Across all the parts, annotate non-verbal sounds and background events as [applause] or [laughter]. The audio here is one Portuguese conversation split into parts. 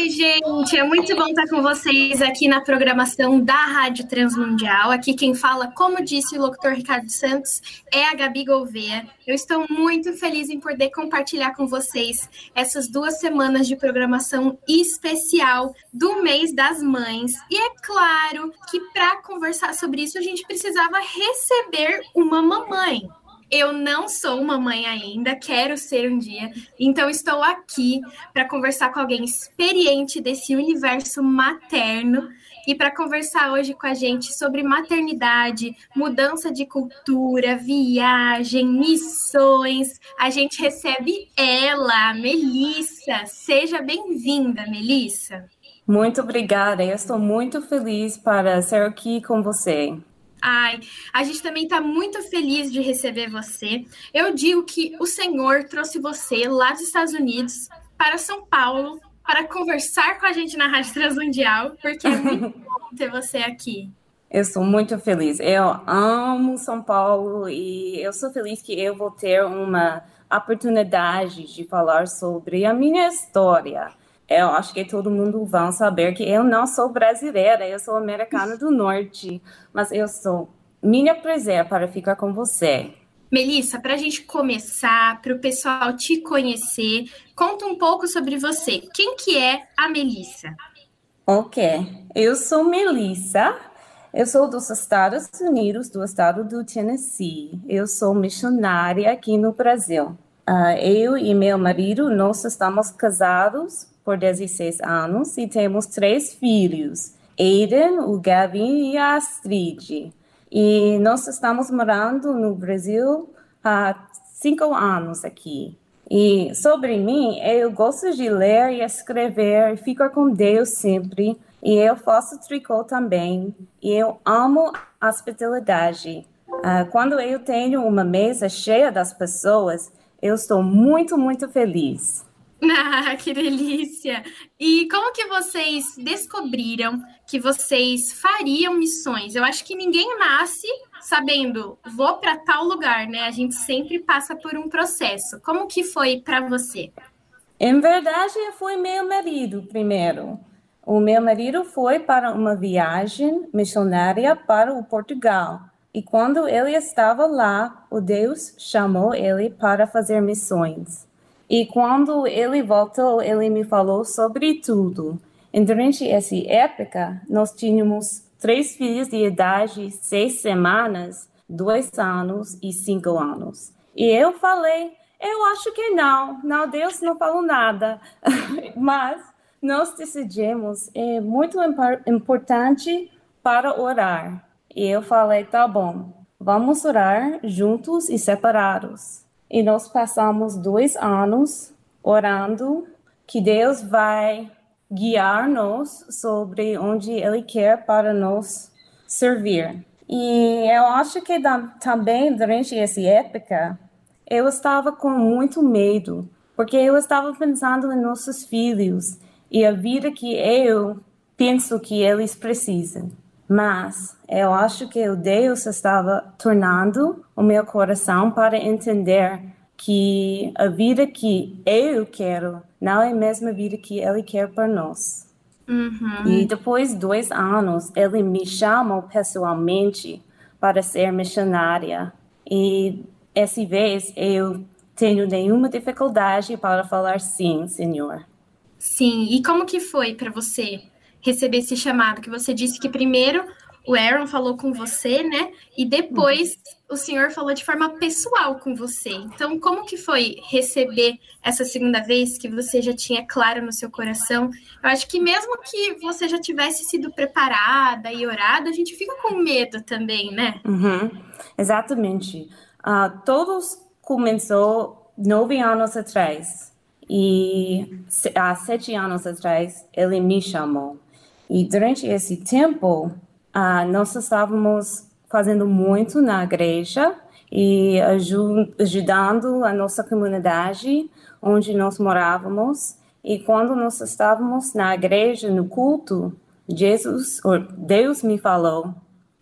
Oi, gente, é muito bom estar com vocês aqui na programação da Rádio Transmundial. Aqui quem fala, como disse o locutor Ricardo Santos, é a Gabi Gouveia. Eu estou muito feliz em poder compartilhar com vocês essas duas semanas de programação especial do mês das mães. E é claro que para conversar sobre isso a gente precisava receber uma mamãe. Eu não sou uma mãe ainda, quero ser um dia, então estou aqui para conversar com alguém experiente desse universo materno e para conversar hoje com a gente sobre maternidade, mudança de cultura, viagem, missões. A gente recebe ela, Melissa. Seja bem-vinda, Melissa. Muito obrigada. Eu estou muito feliz para ser aqui com você. Ai, a gente também está muito feliz de receber você. Eu digo que o Senhor trouxe você lá dos Estados Unidos para São Paulo para conversar com a gente na Rádio Transmundial, porque é muito [laughs] bom ter você aqui. Eu sou muito feliz. Eu amo São Paulo e eu sou feliz que eu vou ter uma oportunidade de falar sobre a minha história eu acho que todo mundo vai saber que eu não sou brasileira, eu sou americana do norte, mas eu sou minha prazer para ficar com você. Melissa, para a gente começar, para o pessoal te conhecer, conta um pouco sobre você. Quem que é a Melissa? Ok, eu sou Melissa, eu sou dos Estados Unidos, do estado do Tennessee. Eu sou missionária aqui no Brasil. Uh, eu e meu marido, nós estamos casados por 16 anos e temos três filhos, Aiden, o Gavin e a Astrid. E nós estamos morando no Brasil há cinco anos aqui. E sobre mim, eu gosto de ler e escrever, fico com Deus sempre. E eu faço tricô também. E eu amo a hospitalidade. Uh, quando eu tenho uma mesa cheia das pessoas, eu estou muito, muito feliz. [laughs] Ah, que delícia! E como que vocês descobriram que vocês fariam missões? Eu acho que ninguém nasce sabendo, vou para tal lugar, né? A gente sempre passa por um processo. Como que foi para você? Em verdade, foi meu marido primeiro. O meu marido foi para uma viagem missionária para o Portugal. E quando ele estava lá, o Deus chamou ele para fazer missões. E quando ele voltou, ele me falou sobre tudo. E durante essa época, nós tínhamos três filhos de idade seis semanas, dois anos e cinco anos. E eu falei, eu acho que não, não, Deus não falou nada. [laughs] Mas nós decidimos, é muito importante para orar. E eu falei, tá bom, vamos orar juntos e separados. E nós passamos dois anos orando que Deus vai guiar-nos sobre onde Ele quer para nos servir. E eu acho que também durante essa época eu estava com muito medo, porque eu estava pensando em nossos filhos e a vida que eu penso que eles precisam. Mas eu acho que o Deus estava tornando o meu coração para entender que a vida que eu quero não é a mesma vida que Ele quer para nós. Uhum. E depois de dois anos, Ele me chamou pessoalmente para ser missionária. E essa vez eu tenho nenhuma dificuldade para falar sim, Senhor. Sim, e como que foi para você receber esse chamado? Que você disse que primeiro o Aaron falou com você, né? E depois o senhor falou de forma pessoal com você. Então, como que foi receber essa segunda vez que você já tinha claro no seu coração? Eu acho que mesmo que você já tivesse sido preparada e orada, a gente fica com medo também, né? Uhum. Exatamente. Uh, todos começou nove anos atrás e há sete anos atrás ele me chamou. E durante esse tempo, uh, nós estávamos fazendo muito na igreja e ajudando a nossa comunidade onde nós morávamos. E quando nós estávamos na igreja, no culto, Jesus, Deus me falou: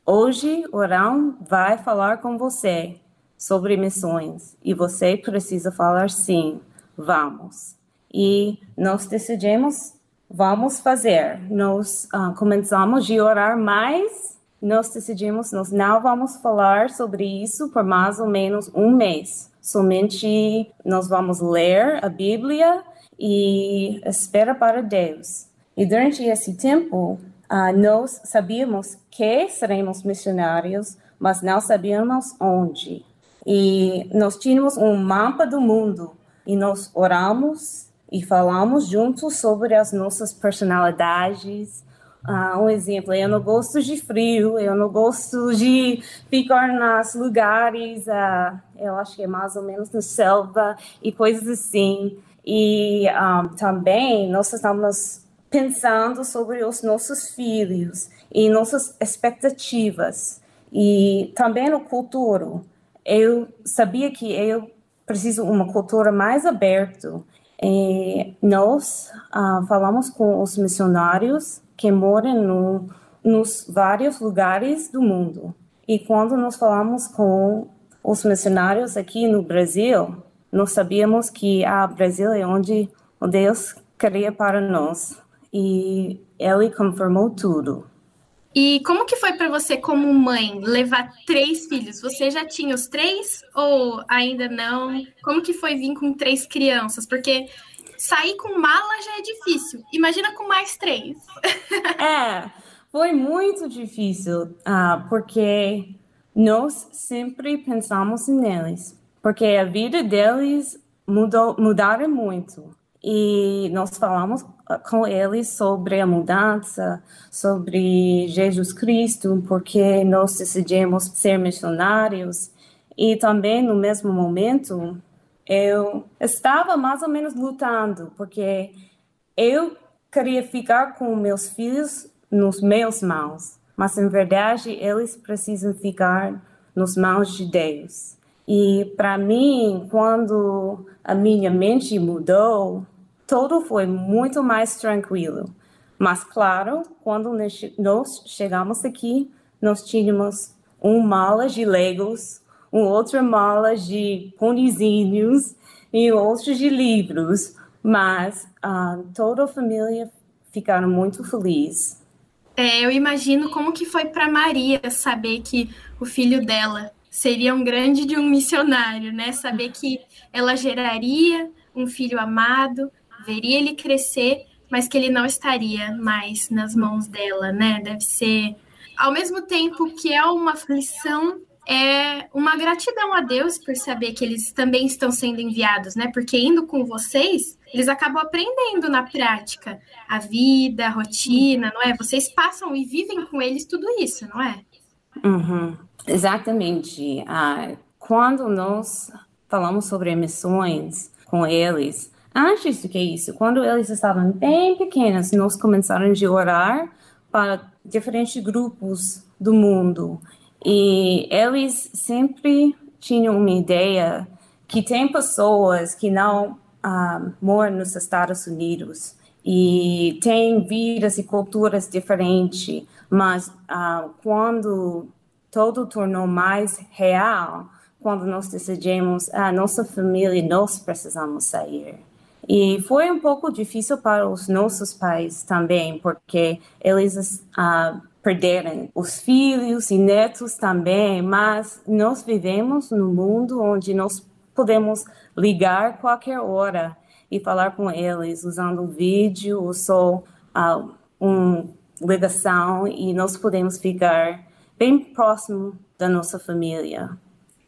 hoje Orão vai falar com você sobre missões e você precisa falar sim, vamos. E nós decidimos vamos fazer? Nós uh, começamos a orar mais, nós decidimos, nós não vamos falar sobre isso por mais ou menos um mês. Somente nós vamos ler a Bíblia e espera para Deus. E durante esse tempo, uh, nós sabíamos que seremos missionários, mas não sabíamos onde. E nós tínhamos um mapa do mundo e nós oramos e falamos juntos sobre as nossas personalidades. Uh, um exemplo, eu não gosto de frio, eu não gosto de ficar nos lugares, uh, eu acho que é mais ou menos na selva e coisas assim. E um, ah, também nós estamos pensando sobre os nossos filhos e nossas expectativas e também no cultura. Eu sabia que eu preciso uma cultura mais aberta e nós uh, falamos com os missionários que moram no, nos vários lugares do mundo. E quando nós falamos com os missionários aqui no Brasil, nós sabíamos que a ah, Brasil é onde Deus queria para nós. E ele confirmou tudo. E como que foi para você, como mãe, levar três filhos? Você já tinha os três ou ainda não? Como que foi vir com três crianças? Porque sair com mala já é difícil. Imagina com mais três. [laughs] É, foi muito difícil, uh, porque nós sempre pensamos neles, porque a vida deles mudou, mudaram muito. E nós falamos com eles sobre a mudança, sobre Jesus Cristo, porque nós decidimos ser missionários. E também, no mesmo momento, eu estava mais ou menos lutando, porque eu queria ficar com meus filhos nos meus mãos, mas em verdade eles precisam ficar nos mãos de Deus. E para mim, quando a minha mente mudou, tudo foi muito mais tranquilo. Mas, claro, quando nós chegamos aqui, nós tínhamos um mala de Legos, um outro mala de ponizinhos e outro de livros. Mas uh, toda a família ficaram muito felizes. É, eu imagino como que foi para Maria saber que o filho dela seria um grande de um missionário, né? Saber que ela geraria um filho amado, veria ele crescer, mas que ele não estaria mais nas mãos dela, né? Deve ser, ao mesmo tempo que é uma aflição, é uma gratidão a Deus por saber que eles também estão sendo enviados, né? Porque indo com vocês, eles acabam aprendendo na prática a vida, a rotina, não é? Vocês passam e vivem com eles tudo isso, não é? Uhum. Exatamente. Ah, quando nós falamos sobre missões com eles, Antes do que isso, quando eles estavam bem pequenos, nós começamos a orar para diferentes grupos do mundo. E eles sempre tinham uma ideia que tem pessoas que não uh, moram nos Estados Unidos e têm vidas e culturas diferentes, mas uh, quando tudo tornou mais real, quando nós decidimos, a ah, nossa família, nós precisamos sair. E foi um pouco difícil para os nossos pais também, porque eles uh, perderam os filhos e netos também, mas nós vivemos num mundo onde nós podemos ligar qualquer hora e falar com eles usando vídeo ou só uh, uma ligação e nós podemos ficar bem próximo da nossa família.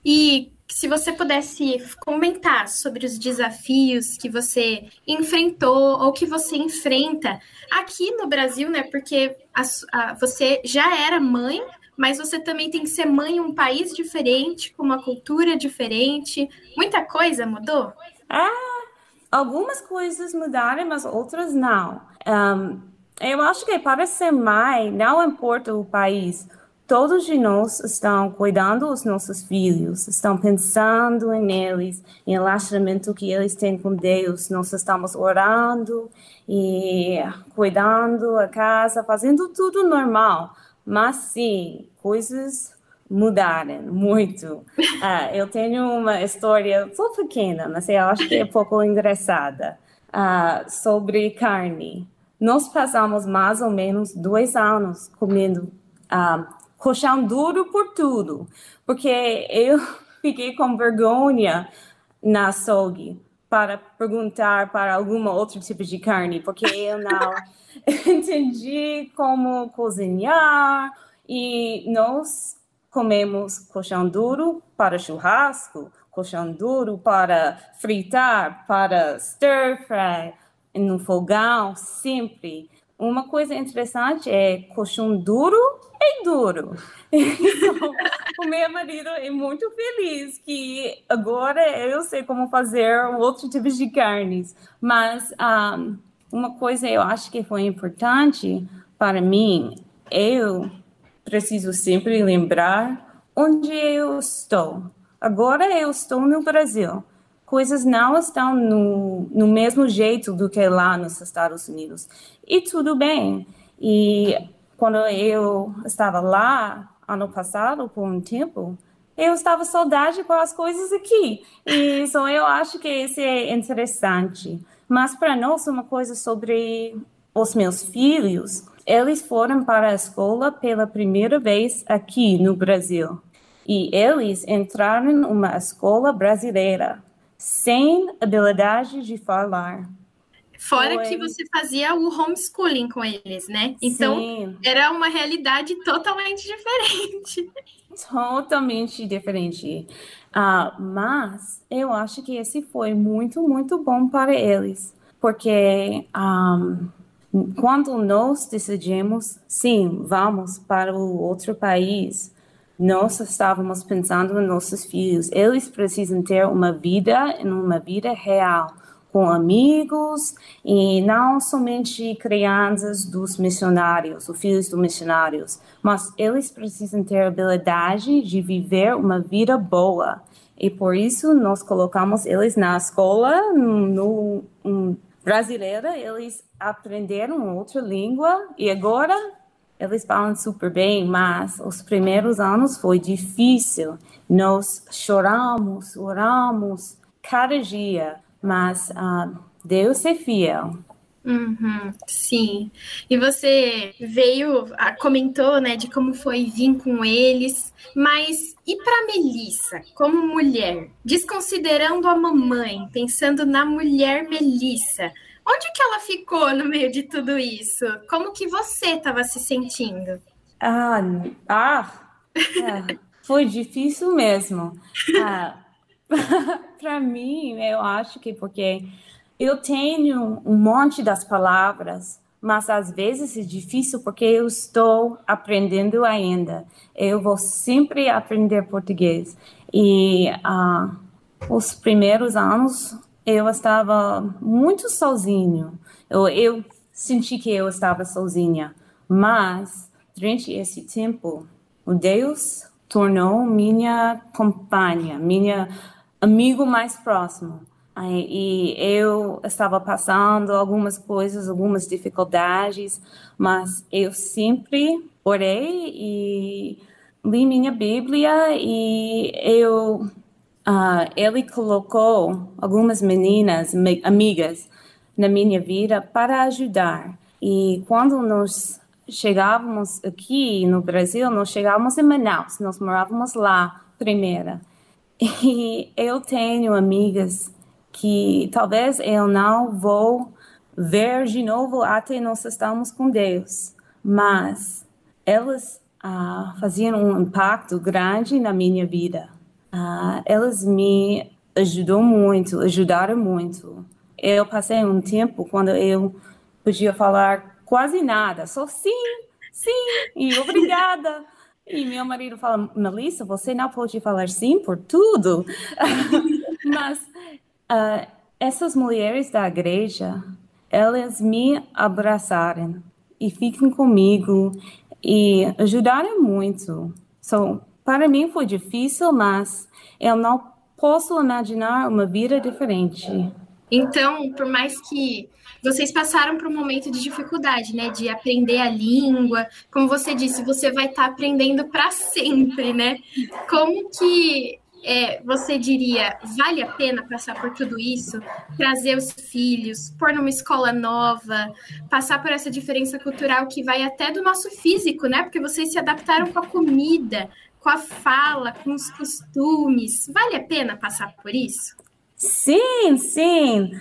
E se você pudesse comentar sobre os desafios que você enfrentou ou que você enfrenta aqui no Brasil, né? Porque a, a, você já era mãe, mas você também tem que ser mãe em um país diferente, com uma cultura diferente. Muita coisa mudou? Ah, algumas coisas mudaram, mas outras não. Um, eu acho que para ser mãe, não importa o país todos de nós estão cuidando dos nossos filhos, estão pensando neles, em relacionamento que eles têm com Deus. Nós estamos orando e cuidando a casa, fazendo tudo normal. Mas sim, coisas mudaram muito. Uh, [laughs] eu tenho uma história só pequena, mas eu acho que é [laughs] pouco engraçada uh, sobre carne. nós passamos mais ou menos dois anos comendo ah, colchão duro por tudo, porque eu [laughs] fiquei com vergonha na açougue para perguntar para alguma outro tipo de carne, porque eu não [laughs] entendi como cozinhar e nós comemos colchão duro para churrasco, colchão duro para fritar, para stir fry, no fogão, sempre. Uma coisa interessante é colchão duro é duro. [laughs] Então, o meu marido é muito feliz que agora eu sei como fazer outro tipo de carnes. Mas um, uma coisa eu acho que foi importante para mim, eu preciso sempre lembrar onde eu estou. Agora eu estou no Brasil. Coisas não estão no, no mesmo jeito do que lá nos Estados Unidos. E tudo bem. E quando eu estava lá, ano passado, por um tempo, eu estava saudade com as coisas aqui. E eu acho que isso é interessante. Mas para nós, uma coisa sobre os meus filhos, eles foram para a escola pela primeira vez aqui no Brasil. E eles entraram numa escola brasileira, sem habilidade de falar. Fora Foi. que você fazia o homeschooling com eles, né? Então, Sim. era uma realidade totalmente diferente. Totalmente diferente. Uh, mas eu acho que esse foi muito, muito bom para eles. Porque um, quando nós decidimos, sim, vamos para o outro país, nós estávamos pensando nos nossos filhos. Eles precisam ter uma vida, uma vida real com amigos e não somente crianças dos missionários, os filhos dos missionários, mas eles precisam ter a habilidade de viver uma vida boa. E por isso nós colocamos eles na escola no, no brasileira, eles aprenderam outra língua e agora eles falam super bem, mas os primeiros anos foi difícil. Nós choramos, oramos cada dia mas uh, Deus é fiel. Uhum, sim. E você veio, ah, comentou, né, de como foi vir com eles, mas e para Melissa, como mulher, desconsiderando a mamãe, pensando na mulher Melissa, onde que ela ficou no meio de tudo isso? Como que você estava se sentindo? Ah, ah é, foi difícil mesmo. [laughs] Ah, [laughs] para mim, eu acho que porque eu tenho um monte das palavras, mas às vezes é difícil porque eu estou aprendendo ainda. Eu vou sempre aprender português. E uh, os primeiros anos eu estava muito sozinho. Eu, eu senti que eu estava sozinha, mas durante esse tempo, o Deus tornou minha companhia, minha amigo mais próximo. E eu estava passando algumas coisas, algumas dificuldades, mas eu sempre orei e li minha Bíblia e eu uh, ele colocou algumas meninas amigas na minha vida para ajudar. E quando nós chegávamos aqui no Brasil, nós chegávamos em Manaus, nós morávamos lá primeiro. [laughs] E eu tenho amigas que talvez eu não vou ver de novo até nós estamos com Deus, mas elas ah, faziam um impacto grande na minha vida. Ah, elas me ajudou muito, ajudaram muito. Eu passei um tempo quando eu podia falar quase nada, só sim, sim e [laughs] obrigada. E meu marido fala, Melissa, você não pode falar sim por tudo. [laughs] Mas uh, essas mulheres da igreja, elas me abraçaram e ficam comigo e ajudaram muito. So, para mim foi difícil, mas eu não posso imaginar uma vida diferente. Então, por mais que vocês passaram por um momento de dificuldade, né, de aprender a língua, como você disse, você vai estar tá aprendendo para sempre, né? Como que é, você diria, vale a pena passar por tudo isso? Trazer os filhos, pôr numa escola nova, passar por essa diferença cultural que vai até do nosso físico, né? Porque vocês se adaptaram com a comida, com a fala, com os costumes. Vale a pena passar por isso? Sim, sim.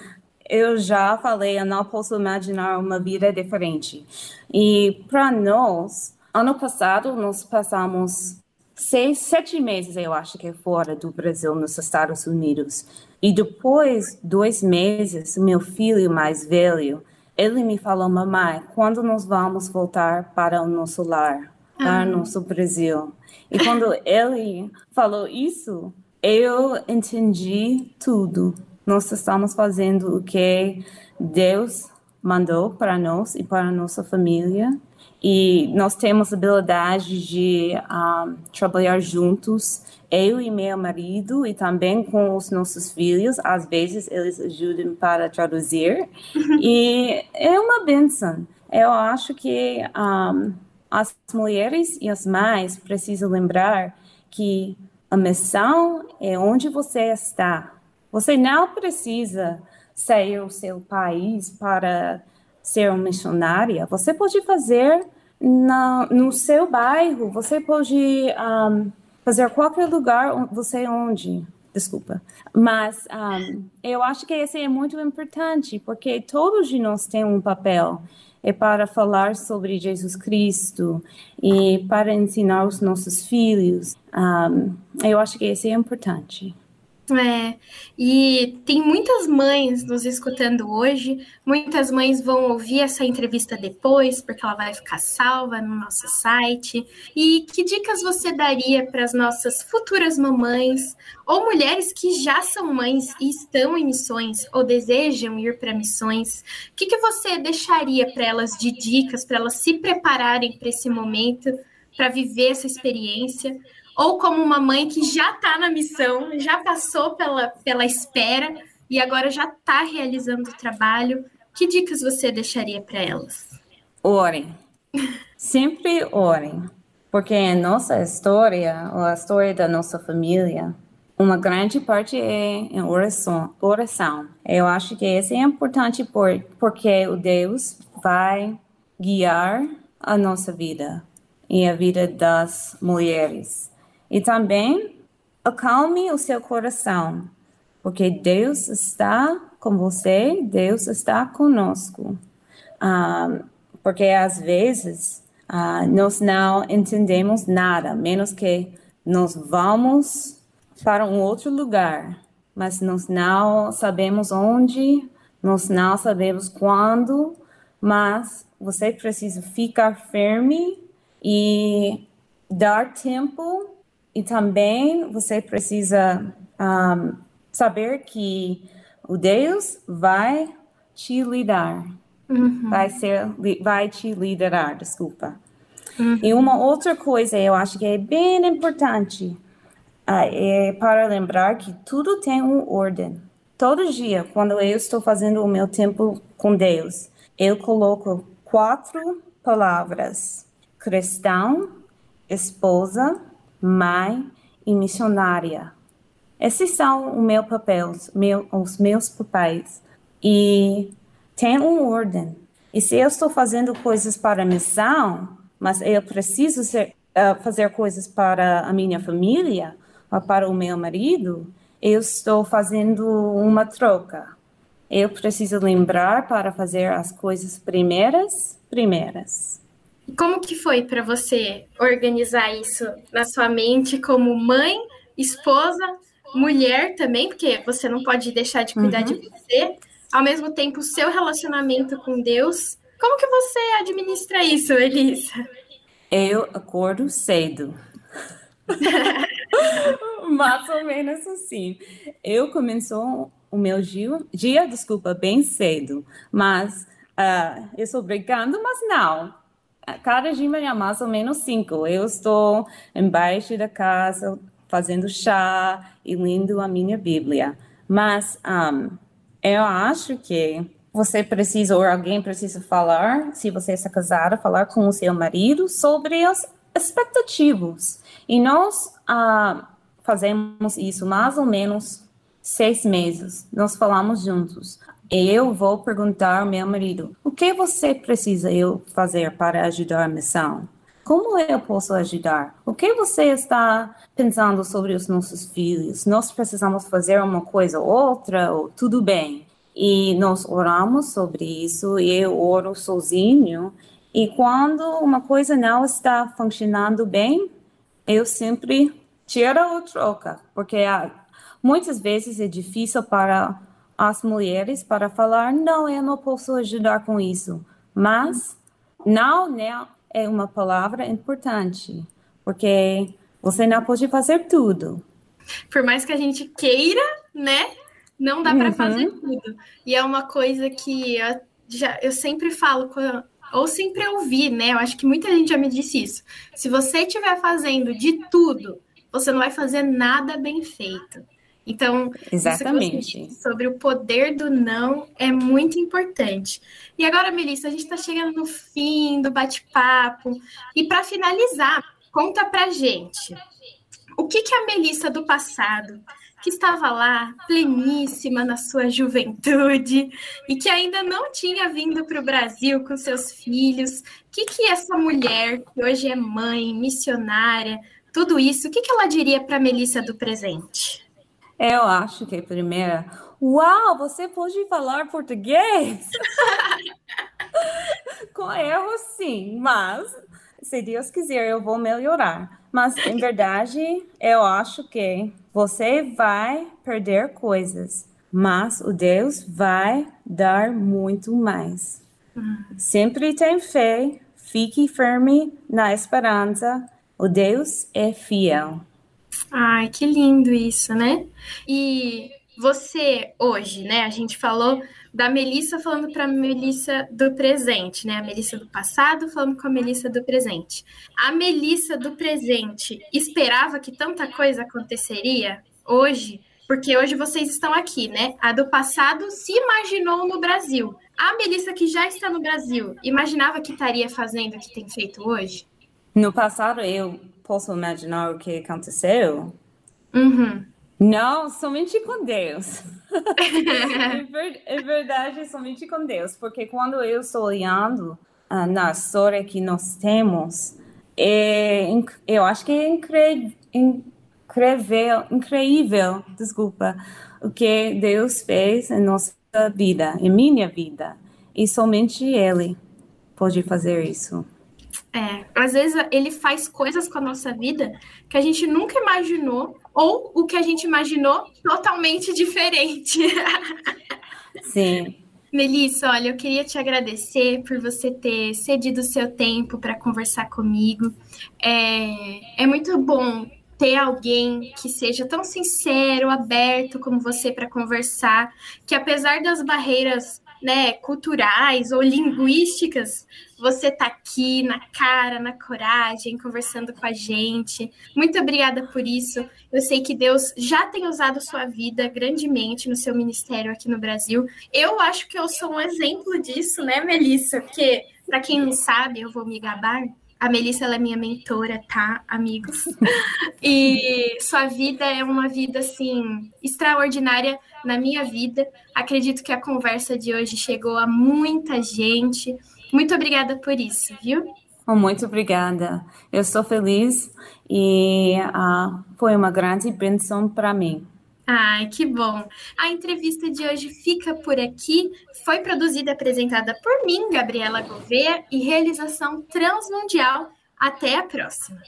Eu já falei, eu não posso imaginar uma vida diferente. E para nós, ano passado, nós passamos seis, sete meses, eu acho que fora do Brasil, nos Estados Unidos. E depois, dois meses, meu filho mais velho, ele me falou, mamãe, quando nós vamos voltar para o nosso lar, para o nosso Brasil? E quando ele falou isso, eu entendi tudo. Nós estamos fazendo o que Deus mandou para nós e para a nossa família e nós temos a habilidade de um, trabalhar juntos, eu e meu marido, e também com os nossos filhos. Às vezes eles ajudam para traduzir, uhum. e é uma benção. Eu acho que um, as mulheres e as mães precisam lembrar que a missão é onde você está. Você não precisa sair do seu país para ser uma missionária, você pode fazer na, no seu bairro, você pode um, fazer qualquer lugar, você onde, desculpa. Mas um, eu acho que esse é muito importante, porque todos de nós temos um papel é para falar sobre Jesus Cristo e para ensinar os nossos filhos. Um, eu acho que isso é importante. É, e tem muitas mães nos escutando hoje, muitas mães vão ouvir essa entrevista depois, porque ela vai ficar salva no nosso site. E que dicas você daria para as nossas futuras mamães, ou mulheres que já são mães e estão em missões, ou desejam ir para missões? O que, que você deixaria para elas de dicas, para elas se prepararem para esse momento, para viver essa experiência? Ou como uma mãe que já está na missão, já passou pela, pela espera e agora já está realizando o trabalho. Que dicas você deixaria para elas? Orem. Sempre orem. Porque a nossa história, ou a história da nossa família, uma grande parte é em oração. oração. Eu acho que isso é importante por, porque o Deus vai guiar a nossa vida e a vida das mulheres. E também acalme o seu coração, porque Deus está com você, Deus está conosco. Um, porque às vezes uh, nós não entendemos nada, menos que nós vamos para um outro lugar, mas nós não sabemos onde, nós não sabemos quando, mas você precisa ficar firme e dar tempo e também você precisa um, saber que o Deus vai te lidar, uhum. vai ser, vai te liderar, desculpa. Uhum. E uma outra coisa eu acho que é bem importante uh, é para lembrar que tudo tem uma ordem. Todo dia, quando eu estou fazendo o meu tempo com Deus, eu coloco quatro palavras: cristão, esposa, mãe e missionária. Esses são os meus papéis, os meus papéis. E tem uma ordem. E se eu estou fazendo coisas para a missão, mas eu preciso ser, uh, fazer coisas para a minha família, ou para o meu marido, eu estou fazendo uma troca. Eu preciso lembrar para fazer as coisas primeiras, primeiras. Como que foi para você organizar isso na sua mente como mãe, esposa, mulher também, porque você não pode deixar de cuidar uhum. de você, ao mesmo tempo o seu relacionamento com Deus. Como que você administra isso, Elisa? Eu acordo cedo. [laughs] Mais ou menos assim. Eu começou o meu dia, dia desculpa, bem cedo, mas uh, eu estou brincando, mas não cada dia é mais ou menos cinco. Eu estou embaixo da casa fazendo chá e lendo a minha Bíblia. Mas um, eu acho que você precisa, ou alguém precisa falar, se você está casada, falar com o seu marido sobre as expectativas. E nós uh, fazemos isso mais ou menos seis meses. Nós falamos juntos. Eu vou perguntar ao meu marido: o que você precisa eu fazer para ajudar a missão? Como eu posso ajudar? O que você está pensando sobre os nossos filhos? Nós precisamos fazer uma coisa ou outra, ou tudo bem? E nós oramos sobre isso, e eu oro sozinho. E quando uma coisa não está funcionando bem, eu sempre tiro ou troca, porque muitas vezes é difícil para as mulheres para falar não, eu não posso ajudar com isso, mas não, não é uma palavra importante, porque você não pode fazer tudo. Por mais que a gente queira, né? Não dá para uhum. fazer tudo. E é uma coisa que eu, já, eu sempre falo, ou sempre ouvi, né? Eu acho que muita gente já me disse isso. Se você estiver fazendo de tudo, você não vai fazer nada bem feito. Então, exatamente sobre o poder do não é muito importante. E agora, Melissa, a gente está chegando no fim do bate-papo. E para finalizar, conta para gente o que, que a Melissa do passado, que estava lá, pleníssima na sua juventude e que ainda não tinha vindo para o Brasil com seus filhos, o que, que essa mulher, que hoje é mãe, missionária, tudo isso, o que, que ela diria para a Melissa do presente? Eu acho que a primeira. Uau, você pode falar português? [laughs] Com erro, sim, mas se Deus quiser, eu vou melhorar. Mas, em verdade, eu acho que você vai perder coisas, mas o Deus vai dar muito mais. Sempre tem fé, fique firme na esperança. O Deus é fiel. Ai, que lindo isso, né? E você hoje, né? A gente falou da Melissa falando para a Melissa do presente, né? A Melissa do passado falando com a Melissa do presente. A Melissa do presente esperava que tanta coisa aconteceria hoje, porque hoje vocês estão aqui, né? A do passado se imaginou no Brasil. A Melissa que já está no Brasil, imaginava que estaria fazendo o que tem feito hoje? No passado eu posso imaginar o que aconteceu? Uhum. Não, somente com Deus. [laughs] é verdade, somente com Deus. Porque quando eu estou olhando uh, na história que nós temos, é, eu acho que é incrível, incrível, incrível, desculpa, o que Deus fez em nossa vida, em minha vida. E somente Ele pode fazer isso. É, às vezes ele faz coisas com a nossa vida que a gente nunca imaginou, ou o que a gente imaginou totalmente diferente. [laughs] Sim. Melissa, olha, eu queria te agradecer por você ter cedido o seu tempo para conversar comigo. É, é muito bom ter alguém que seja tão sincero, aberto como você para conversar, que apesar das barreiras né, culturais ou linguísticas, você tá aqui na cara, na coragem, conversando com a gente. Muito obrigada por isso. Eu sei que Deus já tem usado sua vida grandemente no seu ministério aqui no Brasil. Eu acho que eu sou um exemplo disso, né, Melissa? Porque, para quem não sabe, eu vou me gabar. A Melissa ela é minha mentora, tá, amigos? [laughs] e sua vida é uma vida assim extraordinária na minha vida. Acredito que a conversa de hoje chegou a muita gente. Muito obrigada por isso, viu? Oh, muito obrigada. Eu estou feliz e uh, foi uma grande bênção para mim. Ai, que bom! A entrevista de hoje fica por aqui. Foi produzida e apresentada por mim, Gabriela Gouveia, e realização transmundial. Até a próxima!